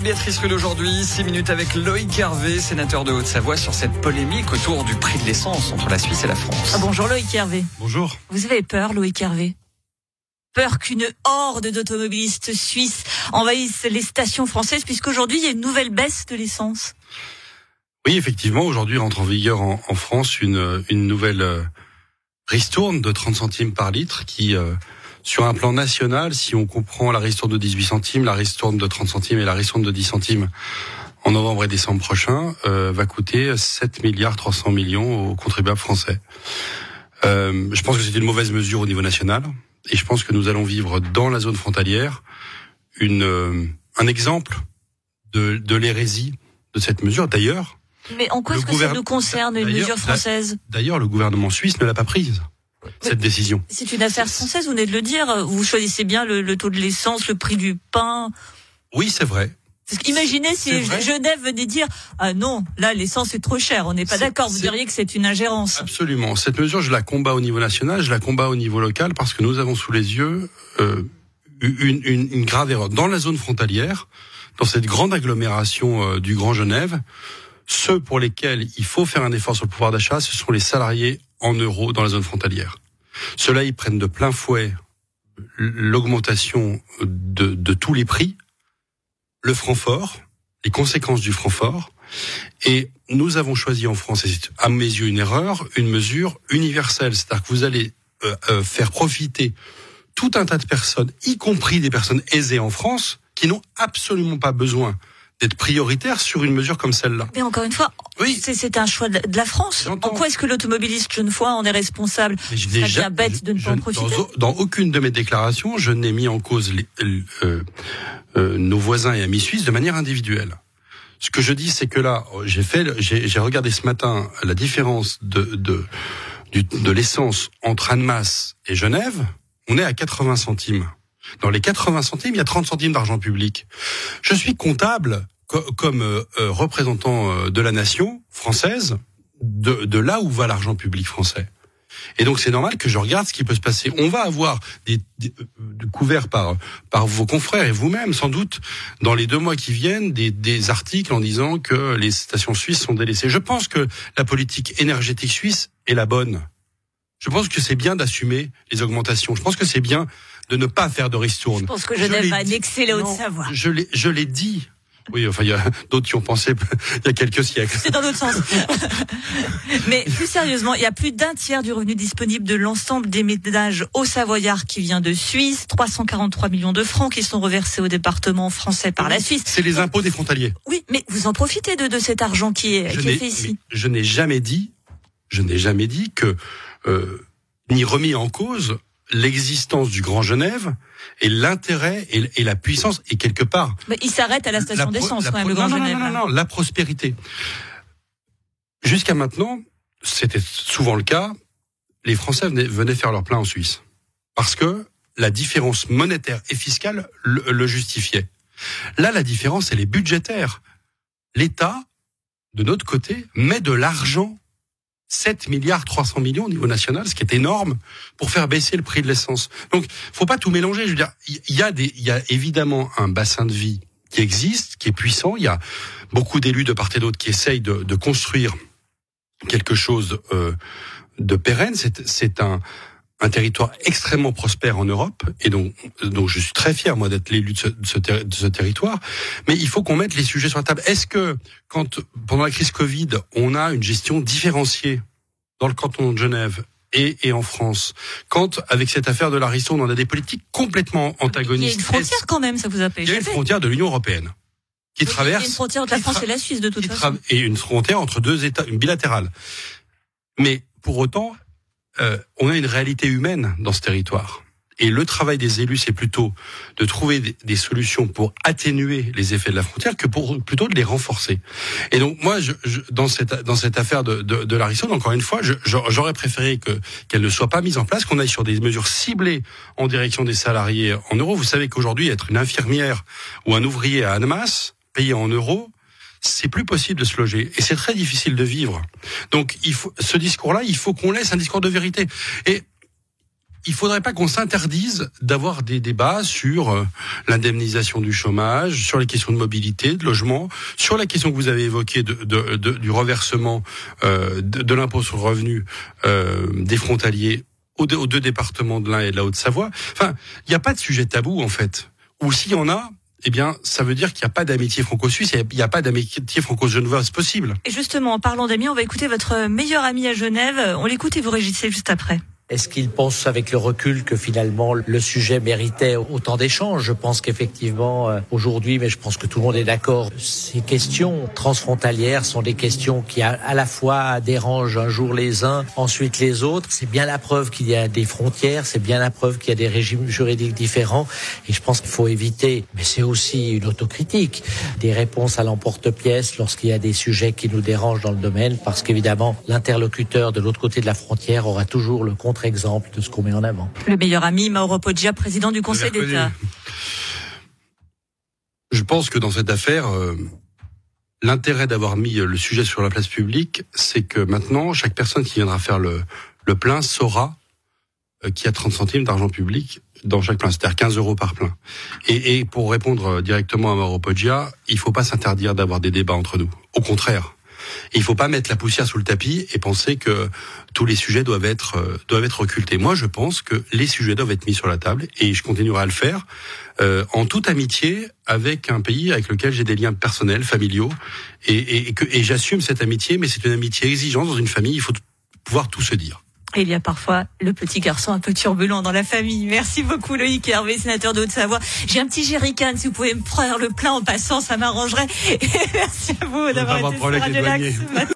de Béatrice Rulle aujourd'hui. 6 minutes avec Loïc Hervé, sénateur de Haute-Savoie, sur cette polémique autour du prix de l'essence entre la Suisse et la France. Ah, bonjour Loïc Hervé. Bonjour. Vous avez peur, Loïc Hervé? Peur qu'une horde d'automobilistes suisses envahisse les stations françaises, puisqu'aujourd'hui, il y a une nouvelle baisse de l'essence? Oui, effectivement, aujourd'hui rentre en vigueur en, France une, une nouvelle euh, ristourne de 30 centimes par litre qui... Euh, sur un plan national, si on comprend la ristourne de 18 centimes, la ristourne de 30 centimes et la ristourne de 10 centimes en novembre et décembre prochain, euh, va coûter 7 milliards 300 millions aux contribuables français. Euh, je pense que c'est une mauvaise mesure au niveau national et je pense que nous allons vivre dans la zone frontalière une, euh, un exemple de, de l'hérésie de cette mesure. D'ailleurs, mais en quoi est-ce que ça nous concerne une mesure française? D'ailleurs, le gouvernement suisse ne l'a pas prise cette décision. C'est une affaire française, vous venez de le dire. Vous choisissez bien le, taux de l'essence, le prix du pain. Oui, c'est vrai. Imaginez si Genève venait dire ah non là l'essence est trop cher on n'est pas d'accord vous diriez que c'est une ingérence absolument cette mesure je la combats au niveau national je la combats au niveau local parce que nous avons sous les yeux euh, une, une, une, grave erreur dans la zone frontalière dans cette grande agglomération euh, du Grand Genève ceux pour lesquels il faut faire un effort sur le pouvoir d'achat ce sont les salariés en euros dans la zone frontalière. Ceux-là, ils prennent de plein fouet l'augmentation de, tous les prix, le franc fort, les conséquences du franc fort, et nous avons choisi en France, et c'est à mes yeux une erreur, une mesure universelle, c'est-à-dire que vous allez euh, euh, faire profiter tout un tas de personnes, y compris des personnes aisées en France, qui n'ont absolument pas besoin d'être prioritaire sur une mesure comme celle-là. Mais encore une fois, oui. c'est un choix de la France. En quoi est-ce que l'automobiliste genevois en est responsable Je n'ai jamais bête de ne pas en profiter. Dans, aucune de mes déclarations, je n'ai mis en cause les, euh, euh, nos voisins et amis suisses de manière individuelle. Ce que je dis, c'est que là, j'ai fait, j'ai regardé ce matin la différence de de, de l'essence entre Annemasse et Genève. On est à 80 centimes. Dans les 80 centimes, il y a 30 centimes d'argent public. Je suis comptable comme euh, euh, représentant euh, de la nation française de, de là où va l'argent public français. Et donc c'est normal que je regarde ce qui peut se passer. On va avoir des, des couverts par par vos confrères et vous-même sans doute dans les deux mois qui viennent des, des articles en disant que les stations suisses sont délaissées. Je pense que la politique énergétique suisse est la bonne. Je pense que c'est bien d'assumer les augmentations. Je pense que c'est bien de ne pas faire de ristourne. Je pense que Genève va annexer la Haute-Savoie. Je l'ai, je l'ai dit. Oui, enfin, il y a d'autres qui ont pensé il y a quelques siècles. C'est dans l'autre sens. Mais plus sérieusement, il y a plus d'un tiers du revenu disponible de l'ensemble des ménages au Savoyard qui vient de Suisse, 343 millions de francs qui sont reversés au département français par la Suisse. C'est les impôts des frontaliers. Oui, mais vous en profitez de, de cet argent qui est, qui est fait ici. Je n'ai jamais dit, je n'ai jamais dit que euh, ni remis en cause l'existence du Grand Genève et l'intérêt et, la puissance et quelque part. Mais il s'arrête à la station d'essence quand même, le Grand non, Genève. Non, non, non, la prospérité. Jusqu'à maintenant, c'était souvent le cas. Les Français venaient, faire leur plein en Suisse parce que la différence monétaire et fiscale le, le justifiait. Là, la différence, elle est budgétaire. L'État, de notre côté, met de l'argent 7 milliards 300 millions au niveau national, ce qui est énorme pour faire baisser le prix de l'essence. Donc, faut pas tout mélanger. Je veux dire, il y a des, il y a évidemment un bassin de vie qui existe, qui est puissant. Il y a beaucoup d'élus de part et d'autre qui essayent de, construire quelque chose euh, de pérenne. C'est un, un territoire extrêmement prospère en Europe, et donc, donc je suis très fier moi d'être l'élu de ce, de, ce de ce, territoire. Mais il faut qu'on mette les sujets sur la table. Est-ce que quand pendant la crise Covid, on a une gestion différenciée dans le canton de Genève et, et en France, quand avec cette affaire de la on a des politiques complètement antagonistes. Il y a une frontière quand même, ça vous a Il y a une frontière de l'Union européenne qui traverse. Il y a une frontière entre la France et la Suisse de toute façon. Et une frontière entre deux États, une bilatérale. Mais pour autant, euh, on a une réalité humaine dans ce territoire. Et le travail des élus, c'est plutôt de trouver des, solutions pour atténuer les effets de la frontière que pour plutôt de les renforcer. Et donc moi, je, dans cette dans cette affaire de de, de encore une fois, j'aurais préféré que qu'elle ne soit pas mise en place, qu'on aille sur des mesures ciblées en direction des salariés en euros. Vous savez qu'aujourd'hui, être une infirmière ou un ouvrier à Annemasse, payé en euros, c'est plus possible de se loger et c'est très difficile de vivre. Donc il faut ce discours-là, il faut qu'on laisse un discours de vérité. Et il faudrait pas qu'on s'interdise d'avoir des débats sur euh, l'indemnisation du chômage, sur les questions de mobilité, de logement, sur la question que vous avez évoquée de, de, de, du reversement euh, de, l'impôt sur le revenu euh, des frontaliers aux deux, départements de l'Ain et de la Haute-Savoie. Enfin, il n'y a pas de sujet tabou en fait. Ou s'il y en a, eh bien, ça veut dire qu'il n'y a pas d'amitié franco-suisse, il n'y a, pas d'amitié franco-genevoise possible. Et justement, en parlant d'amis, on va écouter votre meilleur ami à Genève. On l'écoute et vous réagissez juste après. Est-ce qu'il pense avec le recul que finalement le sujet méritait autant d'échanges? Je pense qu'effectivement euh, aujourd'hui, mais je pense que tout le monde est d'accord, ces questions transfrontalières sont des questions qui à la fois dérangent un jour les uns, ensuite les autres. C'est bien la preuve qu'il y a des frontières, c'est bien la preuve qu'il y a des régimes juridiques différents. Et je pense qu'il faut éviter, mais c'est aussi une autocritique, des réponses à l'emporte-pièce lorsqu'il y a des sujets qui nous dérangent dans le domaine, parce qu'évidemment l'interlocuteur de l'autre côté de la frontière aura toujours le contre exemple de ce qu'on met en avant. Le meilleur ami, Mauro Poggia, président du Conseil d'État. Je pense que dans cette affaire, euh, l'intérêt d'avoir mis le sujet sur la place publique, c'est que maintenant, chaque personne qui viendra faire le, le plein saura euh, qu'il y a 30 centimes d'argent public dans chaque plein, c'est-à-dire 15 euros par plein. Et, et pour répondre directement à Mauro Poggia, il faut pas s'interdire d'avoir des débats entre nous. Au contraire, il faut pas mettre la poussière sous le tapis et penser que tous les sujets doivent être euh, doivent être occultés. Moi, je pense que les sujets doivent être mis sur la table et je continuerai à le faire euh, en toute amitié avec un pays avec lequel j'ai des liens personnels, familiaux et, et, et j'assume cette amitié. Mais c'est une amitié exigeante dans une famille. Il faut pouvoir tout se dire il y a parfois le petit garçon un peu turbulent dans la famille. Merci beaucoup Loïc Hervé, sénateur de Haute-Savoie. J'ai un petit jerrycan, si vous pouvez me prendre le plein en passant, ça m'arrangerait. merci à vous d'avoir été sur Radio